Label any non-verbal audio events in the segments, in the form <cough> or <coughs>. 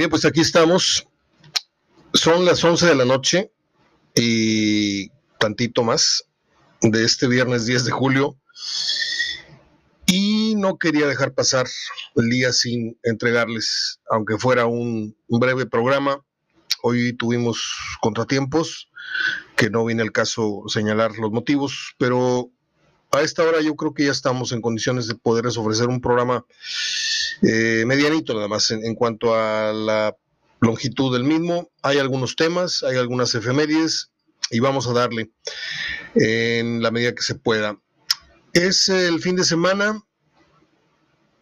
Bien, pues aquí estamos. Son las 11 de la noche y tantito más de este viernes 10 de julio. Y no quería dejar pasar el día sin entregarles, aunque fuera un, breve programa. Hoy tuvimos contratiempos, que no viene el caso señalar los motivos, pero a esta hora yo creo que ya estamos en condiciones de poderles ofrecer un programa eh, medianito nada más en, cuanto a la longitud del mismo. Hay algunos temas, hay algunas efemérides y vamos a darle en la medida que se pueda. Es el fin de semana,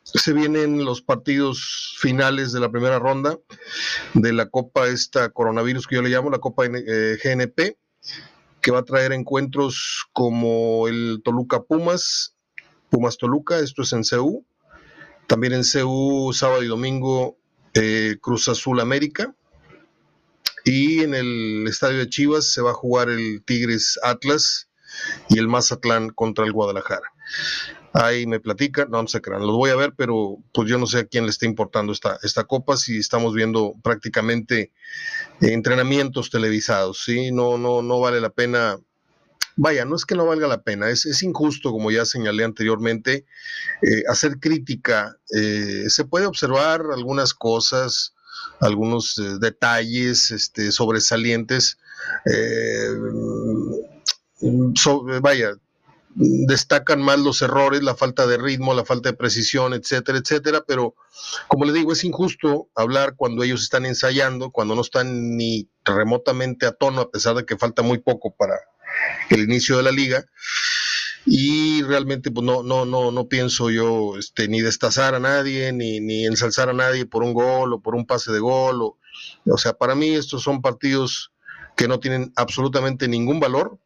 se vienen los partidos finales de la primera ronda de la Copa esta coronavirus que yo le llamo la Copa eh, GNP, que va a traer encuentros como el Toluca Pumas, Pumas Toluca, esto es en CEU, también en CU, sábado y domingo, eh, Cruz Azul América. Y en el estadio de Chivas se va a jugar el Tigres Atlas y el Mazatlán contra el Guadalajara. Ahí me platican, no, no se crean, los voy a ver, pero pues yo no sé a quién le está importando esta, esta copa, si estamos viendo prácticamente entrenamientos televisados, ¿sí? No, no, no vale la pena vaya, no es que no valga la pena, es, injusto, como ya señalé anteriormente, eh, hacer crítica. Eh, se puede observar algunas cosas, algunos eh, detalles este, sobresalientes. vaya, destacan más los errores, la falta de ritmo, la falta de precisión, etcétera, etcétera, pero como le digo, es injusto hablar cuando ellos están ensayando, cuando no están ni remotamente a tono, a pesar de que falta muy poco para, el inicio de la liga. Y realmente pues no, no, no, no pienso yo este, ni destazar a nadie, ni, ni ensalzar a nadie por un gol o por un pase de gol. O, o sea, para mí estos son partidos que no tienen absolutamente ningún valor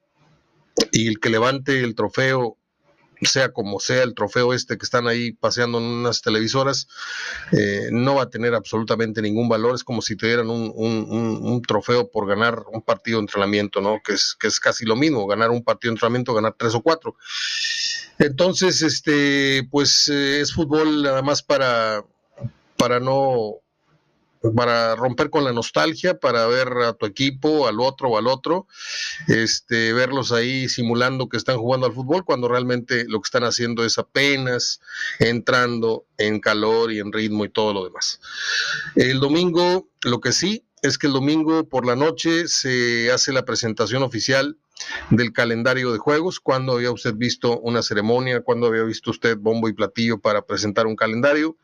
y el que levante el trofeo sea como sea el trofeo este que están ahí paseando en unas televisoras, eh, no va a tener absolutamente ningún valor. Es como si tuvieran un, un, trofeo por ganar un partido de entrenamiento, ¿no? Que es, que es casi lo mismo, ganar un partido de entrenamiento, ganar tres o cuatro. Entonces, este, pues eh, es fútbol nada más para, para no para romper con la nostalgia, para ver a tu equipo, al otro o al otro, este, verlos ahí simulando que están jugando al fútbol, cuando realmente lo que están haciendo es apenas entrando en calor y en ritmo y todo lo demás. El domingo, lo que sí, es que el domingo por la noche se hace la presentación oficial del calendario de juegos, cuando había usted visto una ceremonia, cuando había visto usted bombo y platillo para presentar un calendario,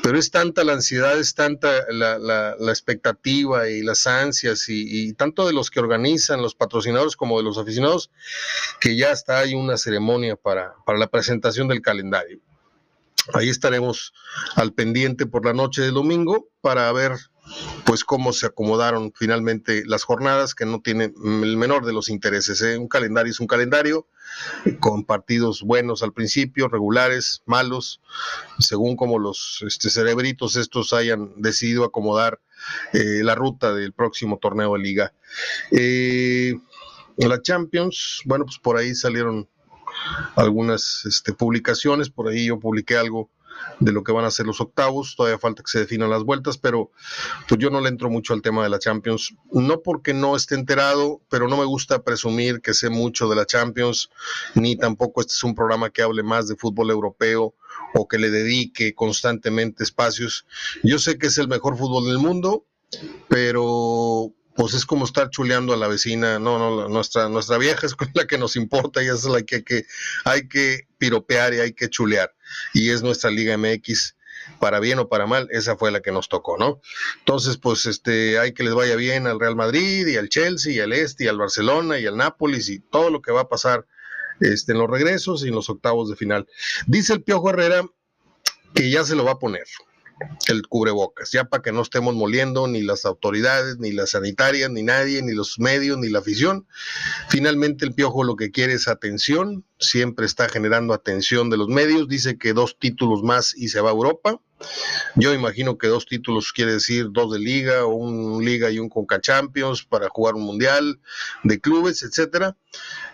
pero es tanta la ansiedad, es tanta la, expectativa y las ansias y, tanto de los que organizan, los patrocinadores como de los aficionados, que ya está hay una ceremonia para, para la presentación del calendario. Ahí estaremos al pendiente por la noche del domingo para ver pues cómo se acomodaron finalmente las jornadas, que no tienen el menor de los intereses. ¿eh? Un calendario es un calendario, con partidos buenos al principio, regulares, malos, según como los este, cerebritos estos hayan decidido acomodar eh, la ruta del próximo torneo de liga. Eh, la Champions, bueno, pues por ahí salieron algunas este, publicaciones, por ahí yo publiqué algo de lo que van a ser los octavos, todavía falta que se definan las vueltas, pero pues yo no le entro mucho al tema de la Champions, no porque no esté enterado, pero no me gusta presumir que sé mucho de la Champions, ni tampoco este es un programa que hable más de fútbol europeo o que le dedique constantemente espacios. Yo sé que es el mejor fútbol del mundo, pero pues es como estar chuleando a la vecina, no, no, nuestra, nuestra vieja <laughs> es la que nos importa y es la que, que hay que piropear y hay que chulear. Y es nuestra Liga MX, para bien o para mal, esa fue la que nos tocó, ¿no? Entonces, pues este, hay que les vaya bien al Real Madrid y al Chelsea y al Este y al Barcelona y al Nápoles y todo lo que va a pasar este, en los regresos y en los octavos de final. Dice el Piojo Herrera que ya se lo va a poner el cubrebocas, ya para que no estemos moliendo ni las autoridades, ni las sanitarias, ni nadie, ni los medios, ni la afición. Finalmente el piojo lo que quiere es atención, siempre está generando atención de los medios, dice que dos títulos más y se va a Europa. Yo imagino que dos títulos quiere decir dos de liga, un liga y un Conca Champions para jugar un mundial de clubes, etcétera.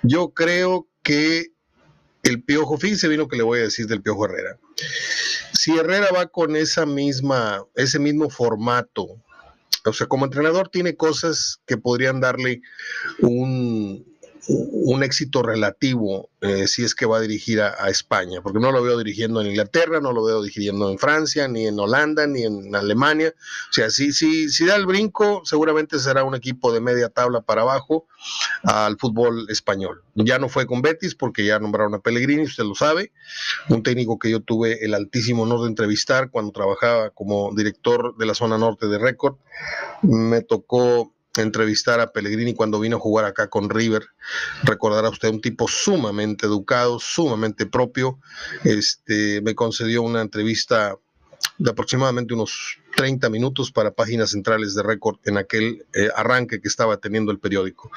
Yo creo que el Piojo, fíjese bien lo que le voy a decir del Piojo Herrera. Si Herrera va con esa misma, ese mismo formato O sea, como entrenador tiene cosas que podrían darle un, un éxito relativo eh, si es que va a dirigir a, España, porque no lo veo dirigiendo en Inglaterra, no lo veo dirigiendo en Francia, ni en Holanda, ni en Alemania. O sea, si, si, si da el brinco, seguramente será un equipo de media tabla para abajo al fútbol español. Ya no fue con Betis porque ya nombraron a Pellegrini, usted lo sabe, un técnico que yo tuve el altísimo honor de entrevistar cuando trabajaba como director de la zona norte de Record. Me tocó entrevistar a Pellegrini cuando vino a jugar acá con River. Recordará usted un tipo sumamente educado, sumamente propio. Este, me concedió una entrevista de aproximadamente unos 30 minutos para páginas centrales de récord en aquel eh, arranque que estaba teniendo el periódico.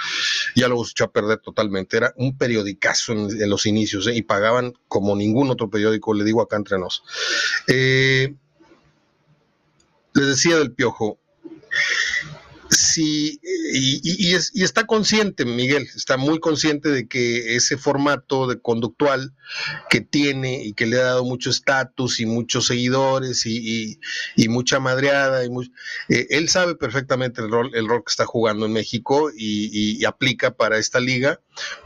Ya lo echó a perder totalmente. Era un periodicazo en, los inicios eh, y pagaban como ningún otro periódico, le digo acá entre nos. Eh, les decía del piojo, Sí, y, está consciente, Miguel, está muy consciente de que ese formato de conductual que tiene y que le ha dado mucho estatus y muchos seguidores y, mucha madreada, y eh, él sabe perfectamente el rol, el rol que está jugando en México y, aplica para esta liga,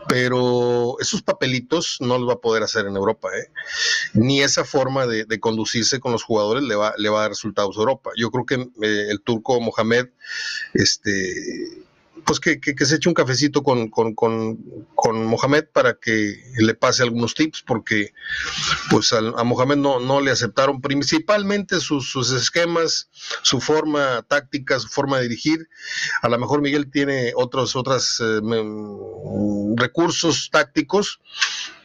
pero esos papelitos no los va a poder hacer en Europa, ¿eh? ni esa forma de, conducirse con los jugadores le va, le va a dar resultados a Europa. Yo creo que eh, el turco Mohamed este, pues que, se eche un cafecito con, con, Mohamed para que le pase algunos tips, porque pues a, Mohamed no, no, le aceptaron principalmente sus, esquemas, su forma táctica, su forma de dirigir. A lo mejor Miguel tiene otros otros eh, recursos tácticos,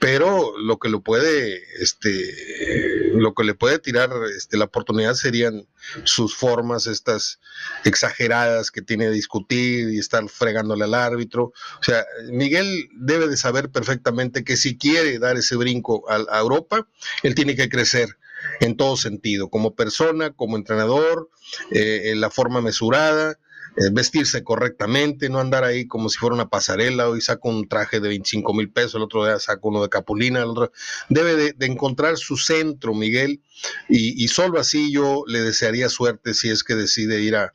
pero lo que lo puede, este, lo que le puede tirar este, la oportunidad serían sus formas, estas exageradas que tiene de discutir y estar fregándole al árbitro. O sea, Miguel debe de saber perfectamente que si quiere dar ese brinco a, Europa, él tiene que crecer en todo sentido, como persona, como entrenador, eh, en la forma mesurada, eh, vestirse correctamente, no andar ahí como si fuera una pasarela, hoy saco un traje de 25 mil pesos, el otro día saco uno de Capulina, el otro debe de, encontrar su centro, Miguel, y, y, solo así yo le desearía suerte si es que decide ir a,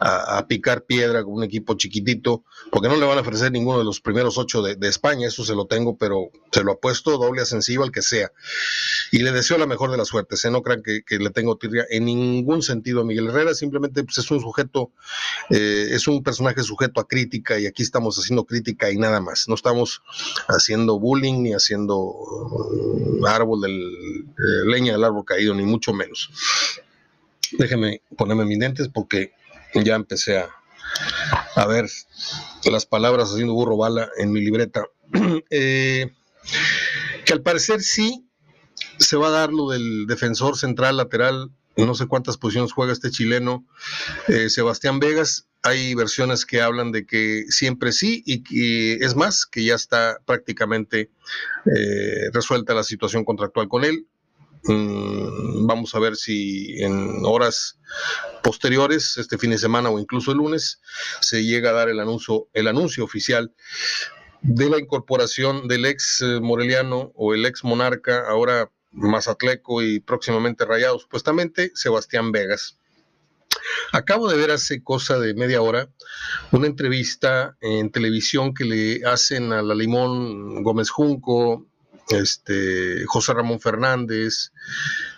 a, picar piedra con un equipo chiquitito, porque no le van a ofrecer ninguno de los primeros ocho de, España, eso se lo tengo, pero se lo apuesto doble ascensivo al que sea. Y le deseo la mejor de las suertes, ¿eh? no crean que, le tengo tirria en ningún sentido a Miguel Herrera, simplemente pues, es un sujeto, eh, es un personaje sujeto a crítica y aquí estamos haciendo crítica y nada más, no estamos haciendo bullying ni haciendo uh, árbol del, eh, leña del árbol caído, ni mucho menos. Déjeme ponerme mis lentes porque ya empecé a, ver las palabras haciendo burro bala en mi libreta. <clears throat> Eh, que al parecer sí se va a dar lo del defensor central lateral, no sé cuántas posiciones juega este chileno, eh, Sebastián Vegas. Hay versiones que hablan de que siempre sí y que es más, que ya está prácticamente eh, resuelta la situación contractual con él. Mm, vamos a ver si en horas posteriores, este fin de semana o incluso el lunes, se llega a dar el anuncio, el anuncio oficial de la incorporación del ex eh, Moreliano o el ex Monarca, ahora Mazatleco y próximamente Rayado, supuestamente, Sebastián Vegas. Acabo de ver hace cosa de media hora una entrevista en televisión que le hacen a la Limón Gómez Junco, este, José Ramón Fernández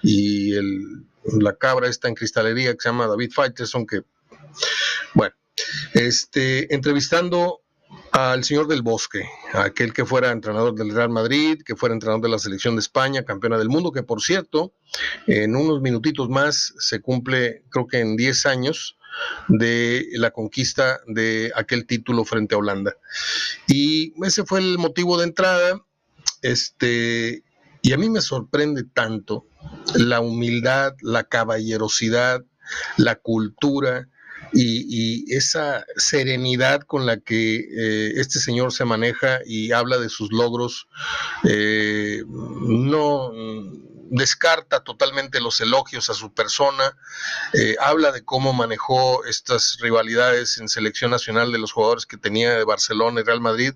y el, la cabra esta en cristalería que se llama David Faitelson, que, bueno, este, entrevistando al señor del Bosque, aquel que fuera entrenador del Real Madrid, que fuera entrenador de la selección de España, campeona del mundo, que por cierto, en unos minutitos más se cumple, creo que en 10 años, de la conquista de aquel título frente a Holanda. Y ese fue el motivo de entrada. Este, y a mí me sorprende tanto la humildad, la caballerosidad, la cultura y, esa serenidad con la que eh, este señor se maneja y habla de sus logros. Eh, no descarta totalmente los elogios a su persona, eh, habla de cómo manejó estas rivalidades en selección nacional de los jugadores que tenía de Barcelona y Real Madrid.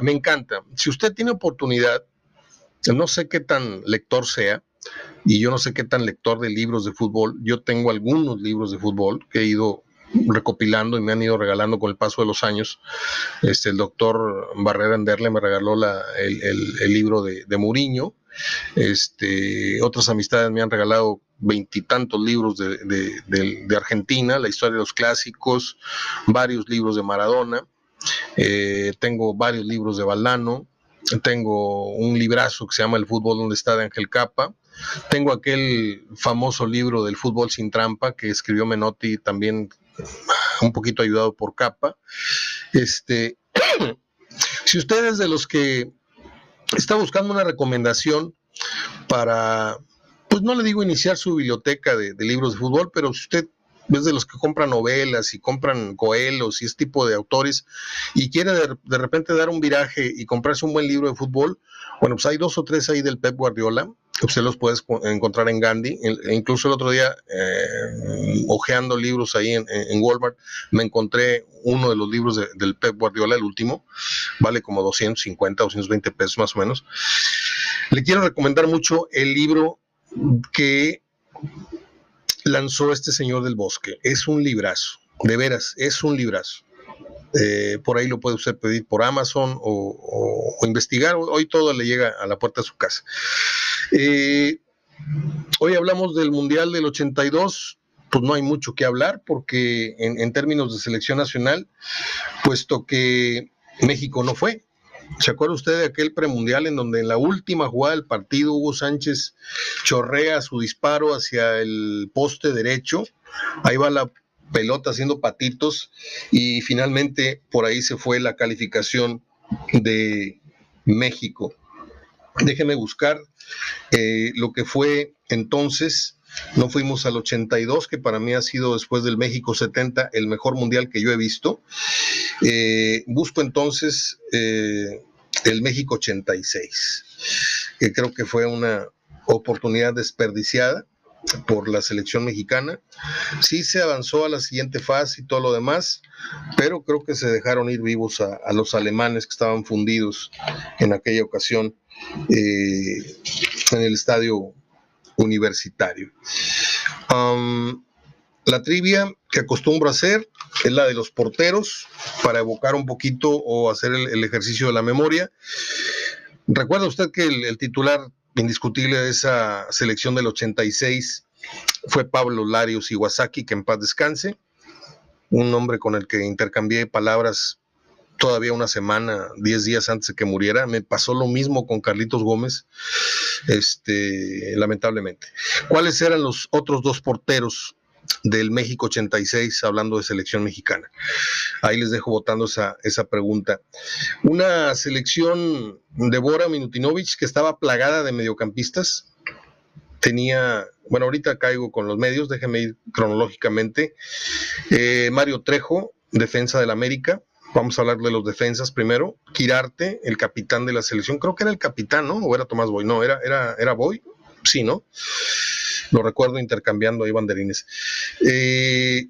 me encanta. Si usted tiene oportunidad, no sé qué tan lector sea, y yo no sé qué tan lector de libros de fútbol. Yo tengo algunos libros de fútbol que he ido recopilando y me han ido regalando con el paso de los años. Este, el doctor Barrera Anderle me regaló el, libro de, de Muriño. Este, otras amistades me han regalado veintitantos libros de, Argentina, la historia de los clásicos, varios libros de Maradona, eh, tengo varios libros de Valdano, tengo un librazo que se llama El fútbol donde está de Ángel Capa, tengo aquel famoso libro del fútbol sin trampa que escribió Menotti también un poquito ayudado por Capa. Este, <coughs> si usted es de los que está buscando una recomendación para pues no le digo iniciar su biblioteca de, libros de fútbol, pero si usted es de los que compran novelas y compran coelos y ese tipo de autores y quiere de, repente dar un viraje y comprarse un buen libro de fútbol, bueno, pues hay dos o tres ahí del Pep Guardiola, usted los puede encontrar en Gandhi, e incluso el otro día, eh, ojeando libros ahí en, Walmart, me encontré uno de los libros del Pep Guardiola, el último, vale como 250, 220 pesos más o menos. Le quiero recomendar mucho el libro que lanzó este señor del bosque. Es un librazo, de veras, es un librazo. Eh, por ahí lo puede usted pedir por Amazon o, investigar. Hoy todo le llega a la puerta de su casa. Eh, hoy hablamos del Mundial del 82. Pues no hay mucho que hablar porque en términos de selección nacional, puesto que México no fue, ¿Se acuerda usted de aquel premundial en donde en la última jugada del partido Hugo Sánchez chorrea su disparo hacia el poste derecho? Ahí va la pelota haciendo patitos y finalmente por ahí se fue la calificación de México. Déjeme buscar eh, lo que fue entonces no fuimos al 82, que para mí ha sido después del México 70 el mejor mundial que yo he visto. Eh, busco entonces eh, el México 86, que creo que fue una oportunidad desperdiciada por la selección mexicana. Sí se avanzó a la siguiente fase y todo lo demás, pero creo que se dejaron ir vivos a, los alemanes que estaban fundidos en aquella ocasión eh, en el estadio universitario. la trivia que acostumbro a hacer es la de los porteros para evocar un poquito o hacer el, ejercicio de la memoria. Recuerda usted que el, titular indiscutible de esa selección del 86 fue Pablo Larios Iwasaki, que en paz descanse, un hombre con el que intercambié palabras todavía una semana, diez días antes de que muriera. Me pasó lo mismo con Carlitos Gómez, este, lamentablemente. ¿Cuáles eran los otros dos porteros del México 86, hablando de selección mexicana? Ahí les dejo votando esa, esa pregunta. Una selección de Bora Minutinovich que estaba plagada de mediocampistas. Tenía, bueno, ahorita caigo con los medios, déjenme ir cronológicamente. Eh, Mario Trejo, defensa del América. Vamos a hablar de los defensas primero. Quirarte, el capitán de la selección, creo que era el capitán, ¿no? O era Tomás Boy, no, era, era, era Boy, sí, ¿no? Lo recuerdo intercambiando ahí banderines. Eh,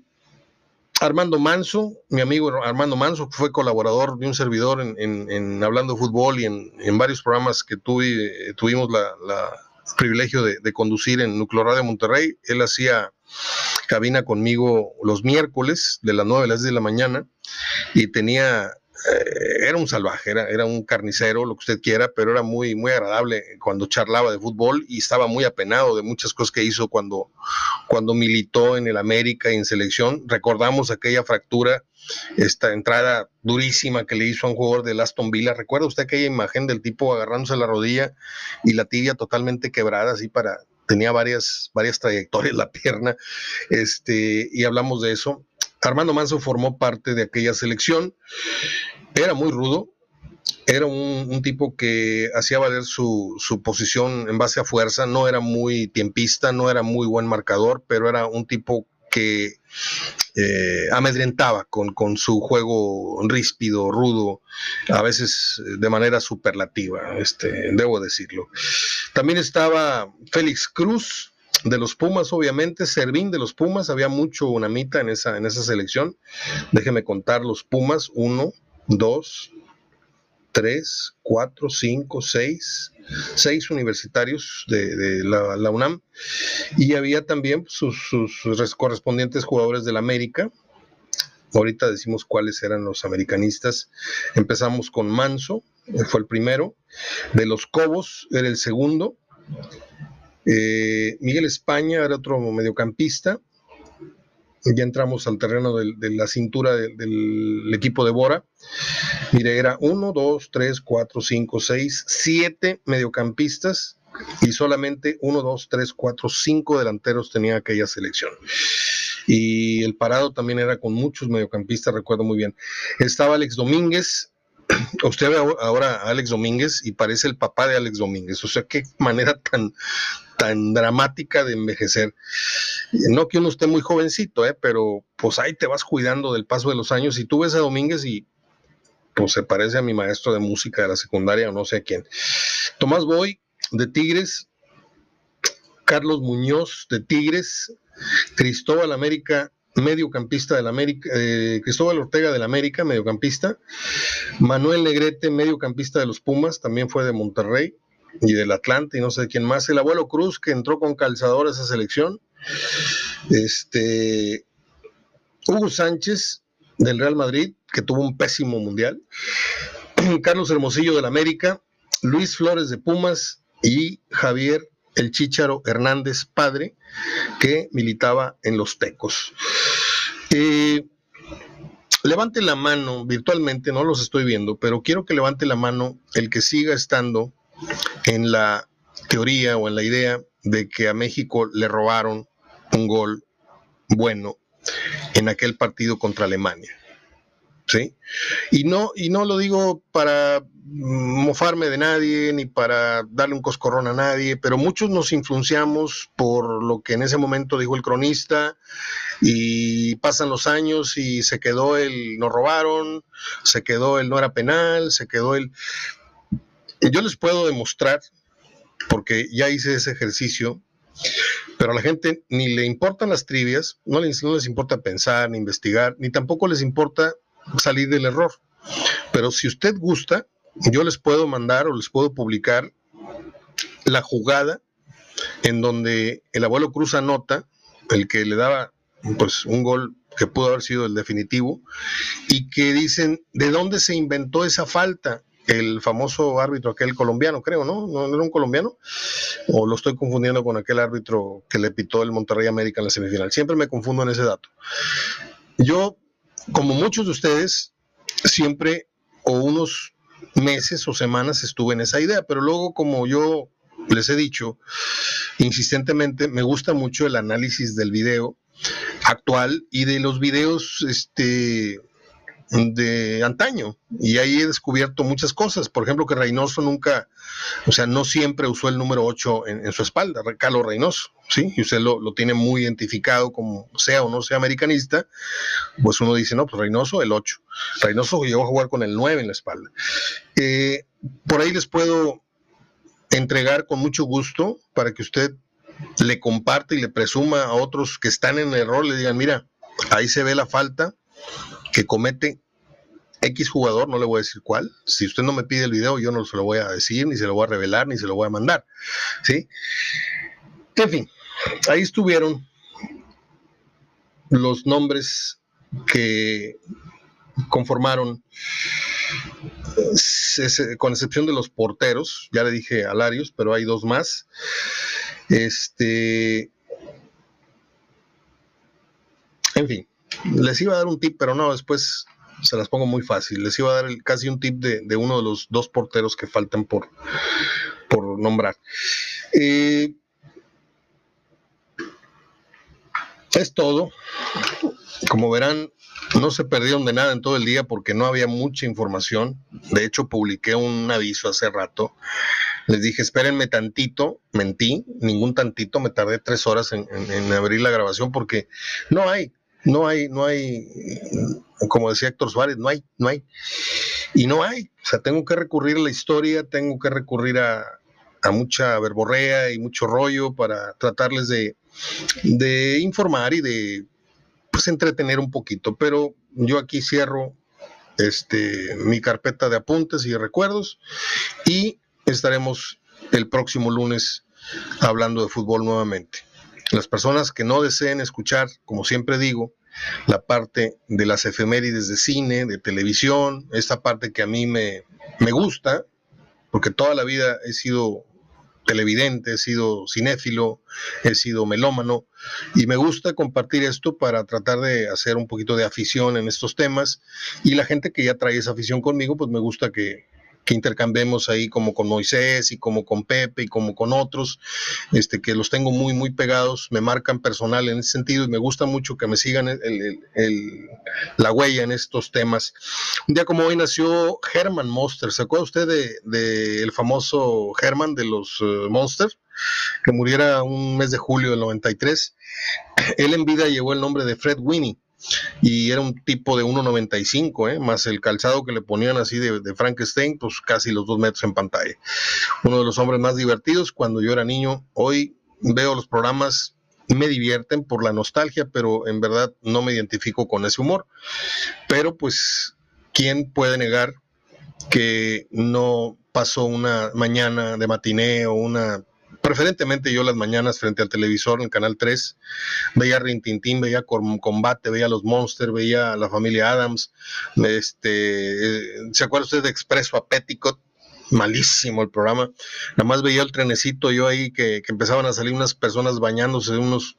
Armando Manso, mi amigo Armando Manso, fue colaborador de un servidor en, Hablando de Fútbol y en, varios programas que tuvimos la, privilegio de, conducir en Nuclear Radio Monterrey. Él hacía cabina conmigo los miércoles de las 9 a las 10 de la mañana y tenía, eh, era un salvaje, era, era, un carnicero, lo que usted quiera, pero era muy, muy agradable cuando charlaba de fútbol y estaba muy apenado de muchas cosas que hizo cuando, cuando militó en el América y en selección. Recordamos aquella fractura, esta entrada durísima que le hizo a un jugador del Aston Villa. ¿Recuerda usted aquella imagen del tipo agarrándose la rodilla y la tibia totalmente quebrada así para tenía varias, varias trayectorias la <laughs> pierna, este, y hablamos de eso. Armando Manso formó parte de aquella selección, era muy rudo, era un, tipo que hacía valer su, su, posición en base a fuerza, no era muy tiempista, no era muy buen marcador, pero era un tipo que eh, amedrentaba con, con, su juego ríspido, rudo, a veces de manera superlativa, este, debo decirlo. También estaba Félix Cruz, de los Pumas, obviamente, Servín de los Pumas, había mucho unamita en esa, en esa selección. Déjeme contar los Pumas, uno, dos, tres, cuatro, cinco, seis, seis universitarios de, la, UNAM y había también sus, correspondientes jugadores del América, Ahorita decimos cuáles eran los americanistas. Empezamos con Manso, fue el primero. De los Cobos era el segundo. Eh, Miguel España era otro mediocampista. Ya entramos al terreno de, la cintura del equipo de Bora. Mire, era uno, dos, tres, cuatro, cinco, seis, siete mediocampistas y solamente uno, dos, tres, cuatro, cinco delanteros tenía aquella selección. Y el parado también era con muchos mediocampistas, recuerdo muy bien. Estaba Alex Domínguez, <clears throat> usted ve ahora a Alex Domínguez y parece el papá de Alex Domínguez. O sea, qué manera tan, tan dramática de envejecer. No que uno esté muy jovencito, ¿eh? pero pues ahí te vas cuidando del paso de los años. Y tú ves a Domínguez y pues se parece a mi maestro de música de la secundaria o no sé a quién. Tomás Boy, de Tigres, Carlos Muñoz, de Tigres, Cristóbal América, mediocampista del América, eh, Cristóbal Ortega del América, mediocampista, Manuel Negrete, mediocampista de los Pumas, también fue de Monterrey y del Atlante y no sé quién más, el abuelo Cruz que entró con calzador a esa selección, este Hugo Sánchez del Real Madrid, que tuvo un pésimo mundial, <clears throat> Carlos Hermosillo del América, Luis Flores de Pumas y Javier el Chícharo Hernández padre, que militaba en los Tecos. Eh, levante la mano virtualmente, no los estoy viendo, pero quiero que levante la mano el que siga estando en la teoría o en la idea de que a México le robaron un gol bueno en aquel partido contra Alemania. ¿Sí? Y no, y no lo digo para mofarme de nadie ni para darle un coscorrón a nadie, pero muchos nos influenciamos por lo que en ese momento dijo el cronista y pasan los años y se quedó el no robaron, se quedó el no era penal, se quedó el... Yo les puedo demostrar, porque ya hice ese ejercicio, pero a la gente ni le importan las trivias, no les, no les importa pensar, ni investigar, ni tampoco les importa salir del error. Pero si usted gusta, yo les puedo mandar o les puedo publicar la jugada en donde el abuelo Cruz anota, el que le daba pues un gol que pudo haber sido el definitivo, y que dicen de dónde se inventó esa falta el famoso árbitro aquel colombiano, creo, ¿no? ¿No era un colombiano? O lo estoy confundiendo con aquel árbitro que le pitó el Monterrey América en la semifinal. Siempre me confundo en ese dato. Yo, como muchos de ustedes, siempre o unos meses o semanas estuve en esa idea, pero luego como yo les he dicho insistentemente, me gusta mucho el análisis del video actual y de los videos este, de antaño. Y ahí he descubierto muchas cosas. Por ejemplo, que Reynoso nunca, o sea, no siempre usó el número 8 en, su espalda, Carlos Reynoso, ¿sí? Y usted lo, tiene muy identificado como sea o no sea americanista, pues uno dice, no, pues Reynoso el 8. Reynoso llegó a jugar con el 9 en la espalda. Eh, por ahí les puedo entregar con mucho gusto para que usted le comparte y le presuma a otros que están en error, le digan, mira, ahí se ve la falta que comete X jugador, no le voy a decir cuál. Si usted no me pide el video, yo no se lo voy a decir, ni se lo voy a revelar, ni se lo voy a mandar. ¿Sí? En fin, ahí estuvieron los nombres que conformaron, con excepción de los porteros, ya le dije a Larios, pero hay dos más. Este. En fin, les iba a dar un tip, pero no, después se las pongo muy fácil. Les iba a dar casi un tip de, uno de los dos porteros que faltan por, por nombrar. Eh, es todo. Como verán, no se perdieron de nada en todo el día porque no había mucha información. De hecho, publiqué un aviso hace rato. Les dije, espérenme tantito, mentí, ningún tantito, me tardé tres horas en abrir la grabación porque no hay, no hay, no hay, como decía Héctor Suárez, no hay, no hay. Y no hay. O sea, tengo que recurrir a la historia, tengo que recurrir a, mucha verborrea y mucho rollo para tratarles de, de informar y de pues entretener un poquito. Pero yo aquí cierro este, mi carpeta de apuntes y recuerdos y estaremos el próximo lunes hablando de fútbol nuevamente. Las personas que no deseen escuchar, como siempre digo, la parte de las efemérides de cine, de televisión, esta parte que a mí me, me gusta, porque toda la vida he sido televidente, he sido cinéfilo, he sido melómano y me gusta compartir esto para tratar de hacer un poquito de afición en estos temas y la gente que ya trae esa afición conmigo, pues me gusta que, que intercambiemos ahí como con Moisés y como con Pepe y como con otros, este, que los tengo muy, muy pegados, me marcan personal en ese sentido y me gusta mucho que me sigan la huella en estos temas. Un día como hoy nació Herman Monster, ¿se acuerda usted del de, el famoso Herman de los uh, Monsters? Que muriera un mes de julio del 93. Él en vida llevó el nombre de Fred Winnie y era un tipo de 1,95, ¿eh? más el calzado que le ponían así de, Frankenstein, pues casi los dos metros en pantalla. Uno de los hombres más divertidos cuando yo era niño. Hoy veo los programas, me divierten por la nostalgia, pero en verdad no me identifico con ese humor. Pero pues, ¿quién puede negar que no pasó una mañana de matiné o una preferentemente yo las mañanas frente al televisor en el Canal 3, veía Rintintín, veía Combate, veía Los Monsters, veía la familia Adams, este, ¿se acuerda usted de Expreso a Petticott? Malísimo el programa. Nada más veía el trenecito yo ahí que, empezaban a salir unas personas bañándose, unos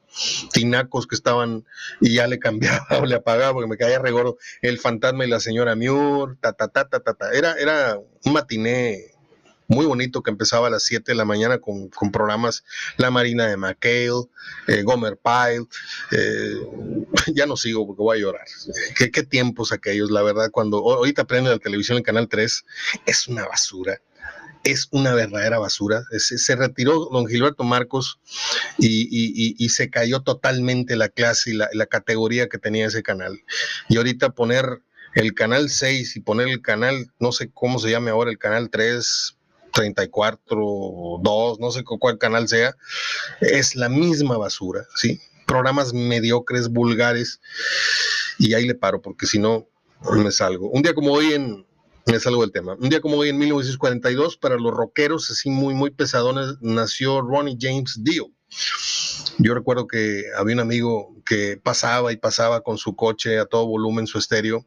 tinacos que estaban y ya le cambiaba <laughs> o le apagaba porque me caía regordo el fantasma y la señora Muir, ta ta ta ta ta, ta. Era, era un matiné muy bonito que empezaba a las 7 de la mañana con, programas La Marina de McHale, eh, Gomer Pyle. Eh, <laughs> ya no sigo porque voy a llorar. ¿Qué, ¿Qué, tiempos aquellos, la verdad, cuando ahorita prende la televisión en Canal 3, es una basura. Es una verdadera basura. Se, retiró don Gilberto Marcos y, se cayó totalmente la clase y la, la categoría que tenía ese canal. Y ahorita poner el canal 6 y poner el canal, no sé cómo se llame ahora, el canal 3, 34, 2, no sé cuál canal sea, es la misma basura, ¿sí? Programas mediocres, vulgares, y ahí le paro, porque si no, me salgo. Un día como hoy en, me salgo del tema. Un día como hoy en 1942, para los rockeros así muy, muy pesadones, nació Ronnie James Dio. Yo recuerdo que había un amigo que pasaba y pasaba con su coche a todo volumen, su estéreo,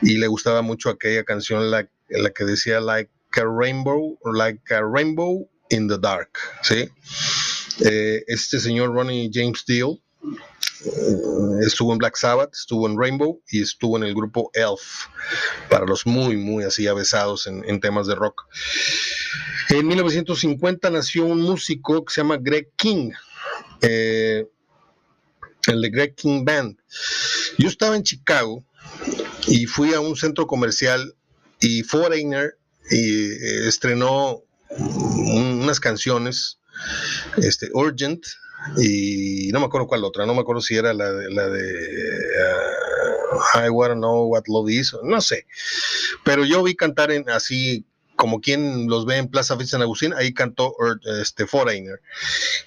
y le gustaba mucho aquella canción, la, la que decía, like, a rainbow, like a rainbow in the dark, ¿sí? Eh, este señor Ronnie James Dio eh, estuvo en Black Sabbath, estuvo en Rainbow y estuvo en el grupo Elf, para los muy, muy así avesados en, temas de rock. En 1950 nació un músico que se llama Greg King, eh, el de Greg King Band. Yo estaba en Chicago y fui a un centro comercial y Foreigner y eh, estrenó unas canciones, este, Urgent, y no me acuerdo cuál otra, no me acuerdo si era la de, la de uh, I Wanna Know What Love Is, no sé, pero yo vi cantar en, así como quien los ve en Plaza Fiesta San Agustín, ahí cantó este, Foreigner.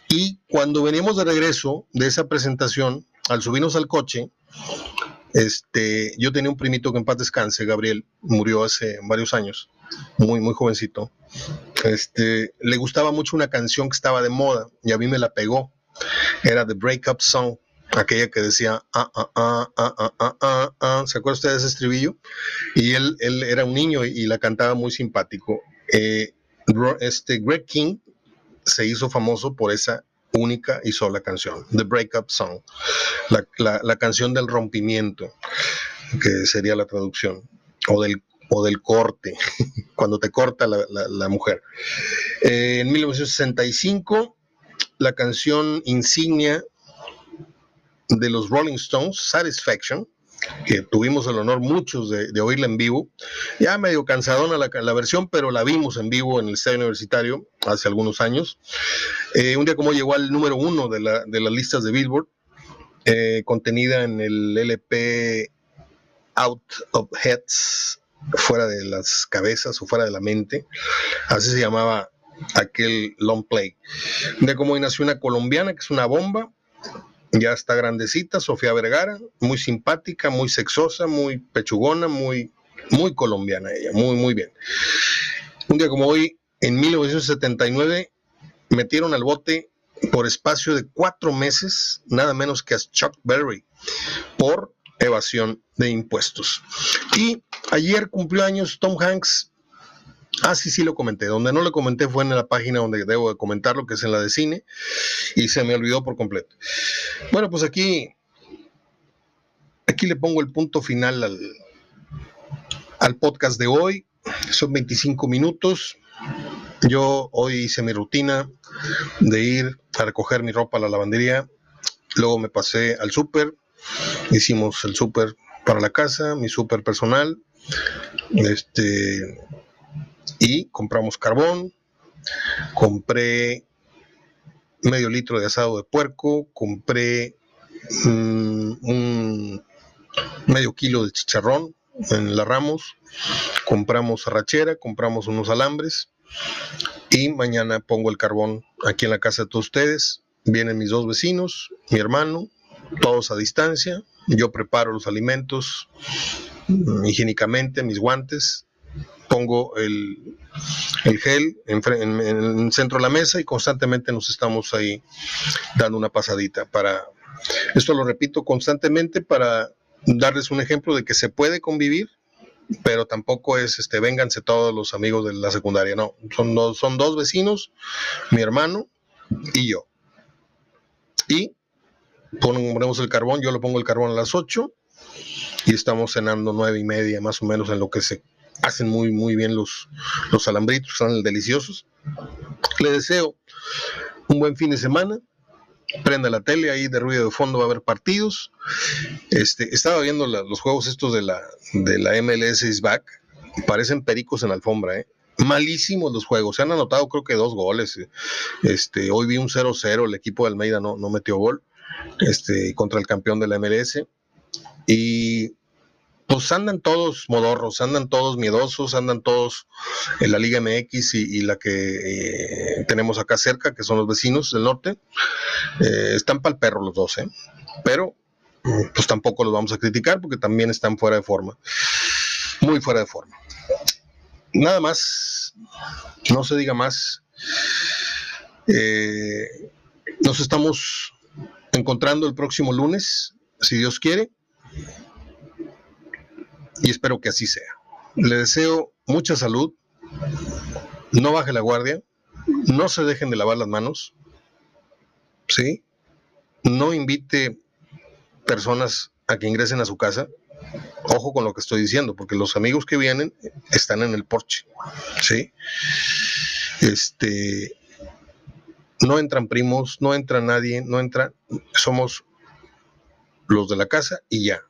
Y cuando veníamos de regreso de esa presentación, al subirnos al coche, este, yo tenía un primito que en paz descanse, Gabriel, murió hace varios años, muy, muy jovencito, este, le gustaba mucho una canción que estaba de moda y a mí me la pegó. Era The Breakup Song, aquella que decía, ah, ah, ah, ah, ah, ah, ah, ah, ah" ¿se acuerdan ustedes de ese estribillo? Y él, él era un niño y, y la cantaba muy simpático. Eh, este Greg King se hizo famoso por esa única y sola canción, The Breakup Song, la, la, la canción del rompimiento, que sería la traducción, o del o del corte, <laughs> cuando te corta la, mujer. Eh, en 1965, la canción insignia de los Rolling Stones, Satisfaction, que tuvimos el honor muchos de, oírla en vivo. Ya medio cansadona la, la, versión, pero la vimos en vivo en el estadio universitario hace algunos años. Eh, un día como llegó al número uno de, la, de las listas de Billboard, eh, contenida en el LP Out of Heads, fuera de las cabezas o fuera de la mente. Así se llamaba aquel long play. Día como nació una colombiana que es una bomba ya está grandecita, Sofía Vergara, muy simpática, muy sexosa, muy pechugona, muy, muy colombiana ella, muy, muy bien. Un día como hoy, en 1979, metieron al bote por espacio de cuatro meses, nada menos que a Chuck Berry, por evasión de impuestos. Y ayer cumplió años Tom Hanks. Ah, sí, sí lo comenté. Donde no lo comenté fue en la página donde debo de comentarlo, que es en la de cine, y se me olvidó por completo. Bueno, pues aquí, aquí le pongo el punto final al, al podcast de hoy. Son 25 minutos. Yo hoy hice mi rutina de ir a recoger mi ropa a la lavandería. Luego me pasé al súper. Hicimos el súper para la casa, mi súper personal. Este, y compramos carbón. Compré medio litro de asado de puerco. Compré mm, un medio kilo de chicharrón en la Ramos. Compramos arrachera, compramos unos alambres y mañana pongo el carbón aquí en la casa de todos ustedes. Vienen mis dos vecinos, mi hermano, todos a distancia. Yo preparo los alimentos mm, higiénicamente, mis guantes. Pongo el, gel en, el centro de la mesa y constantemente nos estamos ahí dando una pasadita para... Esto lo repito constantemente para darles un ejemplo de que se puede convivir pero tampoco es, este, vénganse todos los amigos de la secundaria, no, son dos, son dos vecinos, mi hermano y yo. Y ponemos el carbón, yo le pongo el carbón a las 8 y estamos cenando nueve y media más o menos en lo que se hacen muy, muy bien los, los alambritos, son deliciosos. Le deseo un buen fin de semana prende la tele, ahí de ruido de fondo va a haber partidos. Este, estaba viendo los juegos estos de la, de la MLS is back, parecen pericos en alfombra, ¿eh? Malísimos los juegos, se han anotado creo que dos goles. Este, hoy vi un 0-0, el equipo de Almeida no, no metió gol este, contra el campeón de la MLS. Y pues andan todos modorros, andan todos miedosos, andan todos en la Liga MX y, la que eh, tenemos acá cerca, que son los vecinos del norte. Eh, están para el perro los dos, ¿eh? pero pues tampoco los vamos a criticar porque también están fuera de forma, muy fuera de forma. Nada más, no se diga más. nos estamos encontrando el próximo lunes, si Dios quiere y espero que así sea. Le deseo mucha salud, no baje la guardia, no se dejen de lavar las manos, ¿sí? No invite personas a que ingresen a su casa. Ojo con lo que estoy diciendo, porque los amigos que vienen están en el porche, ¿sí? Este, no entran primos, no entra nadie, no entra, somos los de la casa y ya,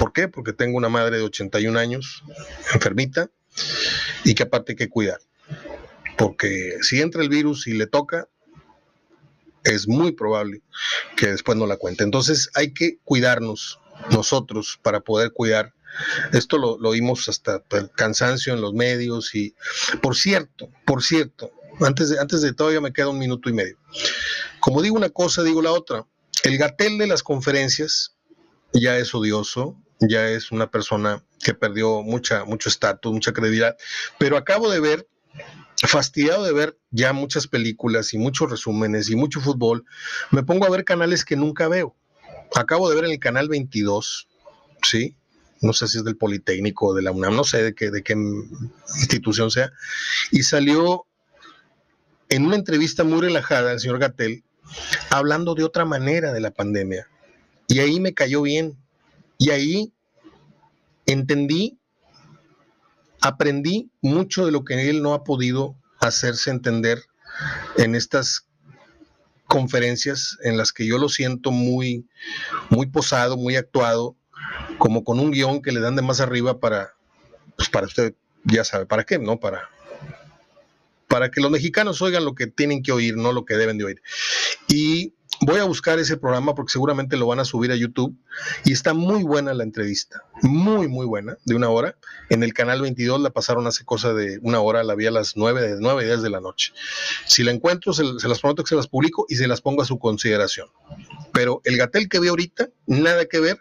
¿Por qué? Porque tengo una madre de 81 años, enfermita, y que aparte hay que cuidar. Porque si entra el virus y le toca, es muy probable que después no la cuente. Entonces hay que cuidarnos nosotros para poder cuidar. Esto lo, lo oímos hasta el cansancio en los medios y, por cierto, por cierto, antes de, antes de todavía me queda un minuto y medio. Como digo una cosa, digo la otra. El gatel de las conferencias ya es odioso, ya es una persona que perdió mucha, mucho estatus, mucha credibilidad, pero acabo de ver, fastidiado de ver ya muchas películas y muchos resúmenes y mucho fútbol, me pongo a ver canales que nunca veo. Acabo de ver en el canal 22, ¿sí? No sé si es del Politécnico o de la UNAM, no sé de qué, de qué institución sea, y salió en una entrevista muy relajada el señor Gatel hablando de otra manera de la pandemia. Y ahí me cayó bien, y ahí entendí, aprendí mucho de lo que él no ha podido hacerse entender en estas conferencias en las que yo lo siento muy, muy posado, muy actuado, como con un guion que le dan de más arriba para, pues para usted ya sabe para qué, ¿no? Para, para que los mexicanos oigan lo que tienen que oír, no lo que deben de oír. Y Voy a buscar ese programa porque seguramente lo van a subir a YouTube y está muy buena la entrevista, muy, muy buena, de una hora. En el canal 22 la pasaron hace cosa de una hora, la vi a las 9, de 9 10 de la noche. Si la encuentro, se, las prometo que se las publico y se las pongo a su consideración. Pero el Gatel que vi ahorita, nada que ver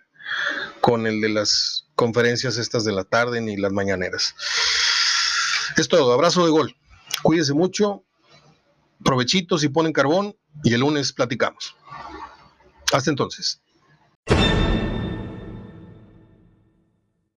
con el de las conferencias estas de la tarde ni las mañaneras. Es todo, abrazo de gol. Cuídense mucho, provechitos y ponen carbón y el lunes platicamos. Hasta entonces.